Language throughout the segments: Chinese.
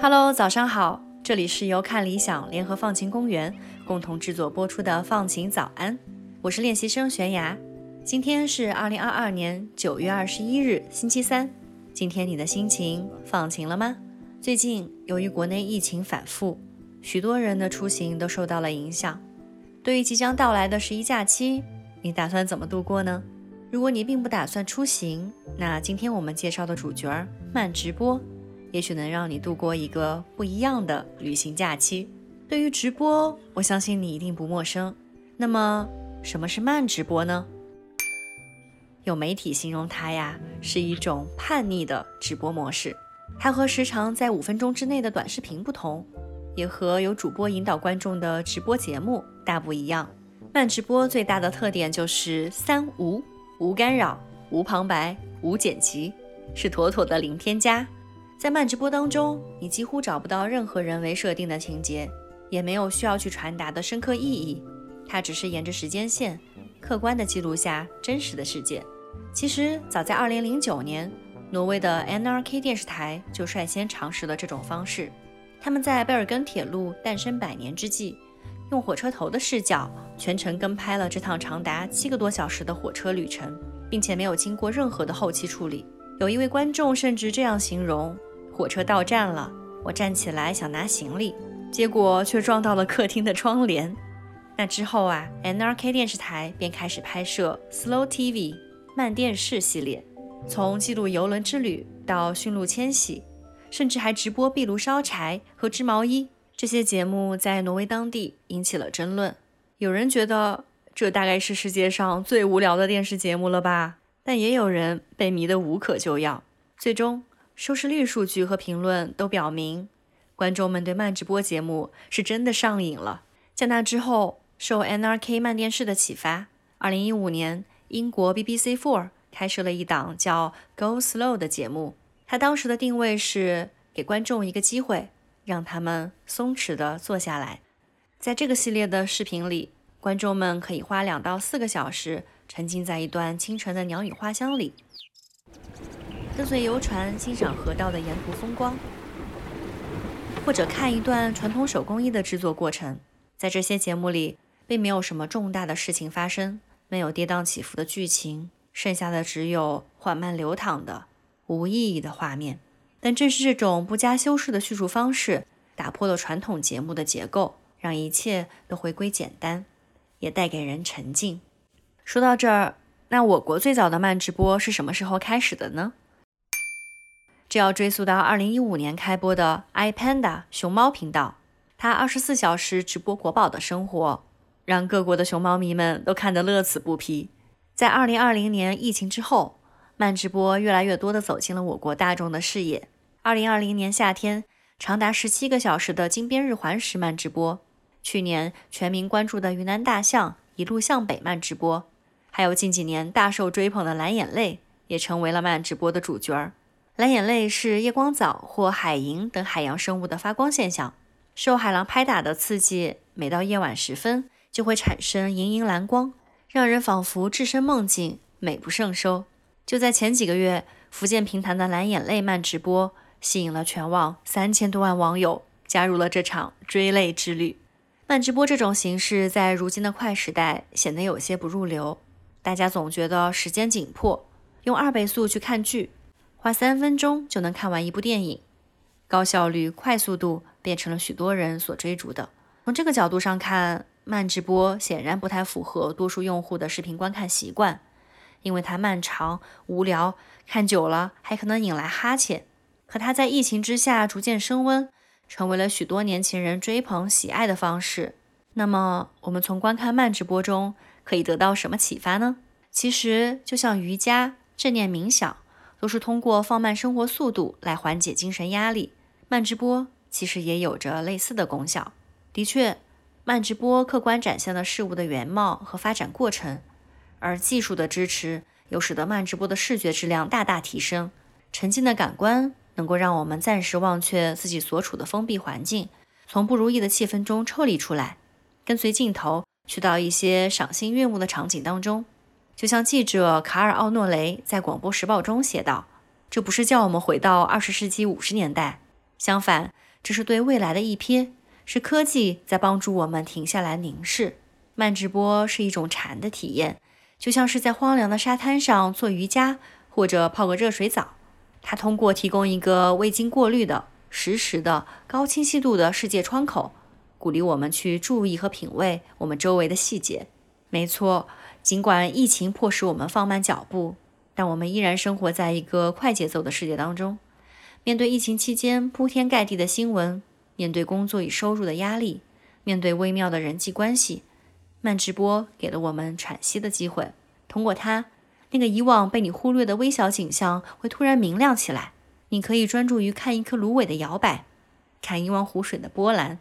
Hello，早上好，这里是由看理想联合放晴公园共同制作播出的《放晴早安》，我是练习生悬崖。今天是二零二二年九月二十一日，星期三。今天你的心情放晴了吗？最近由于国内疫情反复，许多人的出行都受到了影响。对于即将到来的十一假期，你打算怎么度过呢？如果你并不打算出行，那今天我们介绍的主角慢直播。也许能让你度过一个不一样的旅行假期。对于直播，我相信你一定不陌生。那么，什么是慢直播呢？有媒体形容它呀，是一种叛逆的直播模式。它和时长在五分钟之内的短视频不同，也和有主播引导观众的直播节目大不一样。慢直播最大的特点就是三无：无干扰、无旁白、无剪辑，是妥妥的零添加。在慢直播当中，你几乎找不到任何人为设定的情节，也没有需要去传达的深刻意义。它只是沿着时间线，客观地记录下真实的世界。其实，早在2009年，挪威的 NRK 电视台就率先尝试了这种方式。他们在贝尔根铁路诞生百年之际，用火车头的视角全程跟拍了这趟长达七个多小时的火车旅程，并且没有经过任何的后期处理。有一位观众甚至这样形容。火车到站了，我站起来想拿行李，结果却撞到了客厅的窗帘。那之后啊，NRK 电视台便开始拍摄 Slow TV 慢电视系列，从记录游轮之旅到驯鹿迁徙，甚至还直播壁炉烧柴和织毛衣。这些节目在挪威当地引起了争论，有人觉得这大概是世界上最无聊的电视节目了吧？但也有人被迷得无可救药，最终。收视率数据和评论都表明，观众们对慢直播节目是真的上瘾了。在那之后，受 NRK 慢电视的启发，2015年，英国 BBC Four 开设了一档叫 Go Slow 的节目。它当时的定位是给观众一个机会，让他们松弛地坐下来。在这个系列的视频里，观众们可以花两到四个小时，沉浸在一段清晨的鸟语花香里。跟随游船欣赏河道的沿途风光，或者看一段传统手工艺的制作过程。在这些节目里，并没有什么重大的事情发生，没有跌宕起伏的剧情，剩下的只有缓慢流淌的无意义的画面。但正是这种不加修饰的叙述方式，打破了传统节目的结构，让一切都回归简单，也带给人沉静。说到这儿，那我国最早的慢直播是什么时候开始的呢？这要追溯到二零一五年开播的 iPanda 熊猫频道，它二十四小时直播国宝的生活，让各国的熊猫迷们都看得乐此不疲。在二零二零年疫情之后，慢直播越来越多地走进了我国大众的视野。二零二零年夏天，长达十七个小时的金边日环食慢直播；去年全民关注的云南大象一路向北慢直播，还有近几年大受追捧的蓝眼泪，也成为了慢直播的主角儿。蓝眼泪是夜光藻或海萤等海洋生物的发光现象，受海浪拍打的刺激，每到夜晚时分就会产生莹莹蓝光，让人仿佛置身梦境，美不胜收。就在前几个月，福建平潭的蓝眼泪慢直播吸引了全网三千多万网友加入了这场追泪之旅。慢直播这种形式在如今的快时代显得有些不入流，大家总觉得时间紧迫，用二倍速去看剧。花三分钟就能看完一部电影，高效率、快速度变成了许多人所追逐的。从这个角度上看，慢直播显然不太符合多数用户的视频观看习惯，因为它漫长、无聊，看久了还可能引来哈欠。可它在疫情之下逐渐升温，成为了许多年轻人追捧喜爱的方式。那么，我们从观看慢直播中可以得到什么启发呢？其实，就像瑜伽、正念冥想。都是通过放慢生活速度来缓解精神压力。慢直播其实也有着类似的功效。的确，慢直播客观展现了事物的原貌和发展过程，而技术的支持又使得慢直播的视觉质量大大提升，沉浸的感官能够让我们暂时忘却自己所处的封闭环境，从不如意的气氛中抽离出来，跟随镜头去到一些赏心悦目的场景当中。就像记者卡尔奥诺雷在《广播时报》中写道：“这不是叫我们回到二十世纪五十年代，相反，这是对未来的一瞥，是科技在帮助我们停下来凝视。慢直播是一种禅的体验，就像是在荒凉的沙滩上做瑜伽，或者泡个热水澡。它通过提供一个未经过滤的、实时的、高清晰度的世界窗口，鼓励我们去注意和品味我们周围的细节。没错。”尽管疫情迫使我们放慢脚步，但我们依然生活在一个快节奏的世界当中。面对疫情期间铺天盖地的新闻，面对工作与收入的压力，面对微妙的人际关系，慢直播给了我们喘息的机会。通过它，那个以往被你忽略的微小景象会突然明亮起来。你可以专注于看一颗芦苇的摇摆，看一汪湖水的波澜，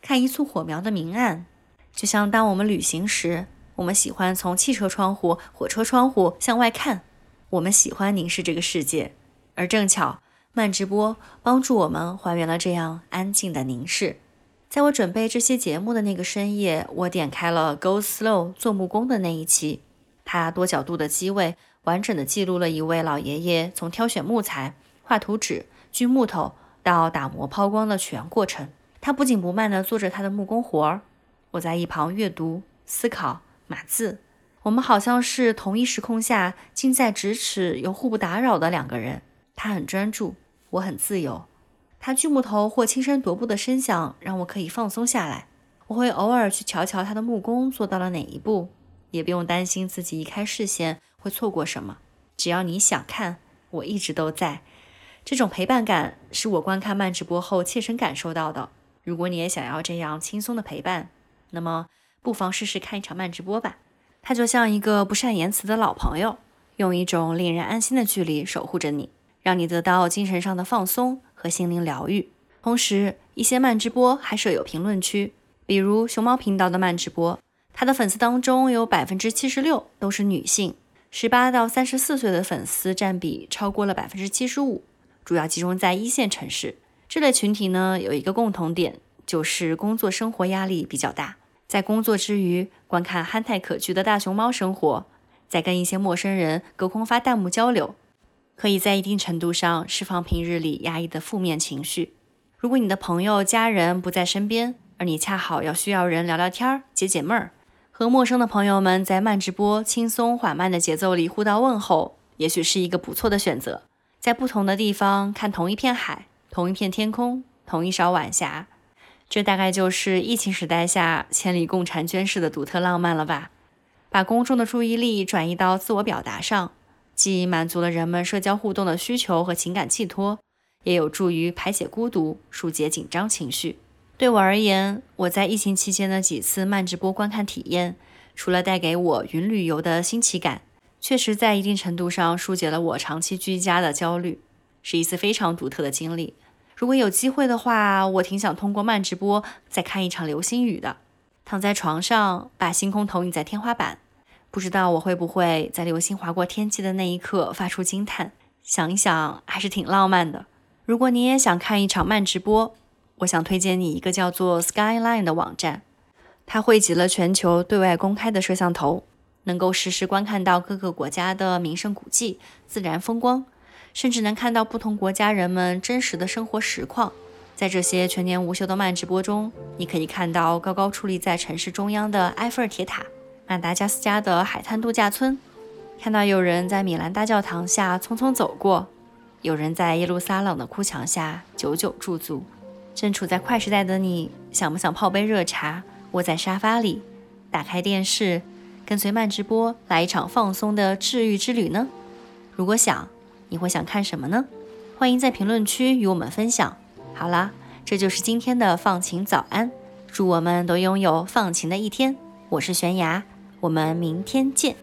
看一簇火苗的明暗。就像当我们旅行时。我们喜欢从汽车窗户、火车窗户向外看，我们喜欢凝视这个世界，而正巧慢直播帮助我们还原了这样安静的凝视。在我准备这些节目的那个深夜，我点开了 Go Slow 做木工的那一期，它多角度的机位完整的记录了一位老爷爷从挑选木材、画图纸、锯木头到打磨抛光的全过程。他不紧不慢地做着他的木工活儿，我在一旁阅读思考。码字，我们好像是同一时空下近在咫尺又互不打扰的两个人。他很专注，我很自由。他锯木头或轻声踱步的声响让我可以放松下来。我会偶尔去瞧瞧他的木工做到了哪一步，也不用担心自己移开视线会错过什么。只要你想看，我一直都在。这种陪伴感是我观看慢直播后切身感受到的。如果你也想要这样轻松的陪伴，那么。不妨试试看一场慢直播吧，它就像一个不善言辞的老朋友，用一种令人安心的距离守护着你，让你得到精神上的放松和心灵疗愈。同时，一些慢直播还设有评论区，比如熊猫频道的慢直播，它的粉丝当中有百分之七十六都是女性，十八到三十四岁的粉丝占比超过了百分之七十五，主要集中在一线城市。这类群体呢，有一个共同点，就是工作生活压力比较大。在工作之余，观看憨态可掬的大熊猫生活，在跟一些陌生人隔空发弹幕交流，可以在一定程度上释放平日里压抑的负面情绪。如果你的朋友、家人不在身边，而你恰好要需要人聊聊天、解解闷儿，和陌生的朋友们在慢直播轻松缓慢的节奏里互道问候，也许是一个不错的选择。在不同的地方看同一片海、同一片天空、同一勺晚霞。这大概就是疫情时代下千里共婵娟式的独特浪漫了吧？把公众的注意力转移到自我表达上，既满足了人们社交互动的需求和情感寄托，也有助于排解孤独、疏解紧张情绪。对我而言，我在疫情期间的几次慢直播观看体验，除了带给我云旅游的新奇感，确实在一定程度上疏解了我长期居家的焦虑，是一次非常独特的经历。如果有机会的话，我挺想通过慢直播再看一场流星雨的。躺在床上，把星空投影在天花板，不知道我会不会在流星划过天际的那一刻发出惊叹。想一想，还是挺浪漫的。如果你也想看一场慢直播，我想推荐你一个叫做 Skyline 的网站，它汇集了全球对外公开的摄像头，能够实时观看到各个国家的名胜古迹、自然风光。甚至能看到不同国家人们真实的生活实况。在这些全年无休的慢直播中，你可以看到高高矗立在城市中央的埃菲尔铁塔、马达加斯加的海滩度假村，看到有人在米兰大教堂下匆匆走过，有人在耶路撒冷的哭墙下久久驻足。正处在快时代的你，想不想泡杯热茶，窝在沙发里，打开电视，跟随慢直播来一场放松的治愈之旅呢？如果想，你会想看什么呢？欢迎在评论区与我们分享。好啦，这就是今天的放晴早安，祝我们都拥有放晴的一天。我是悬崖，我们明天见。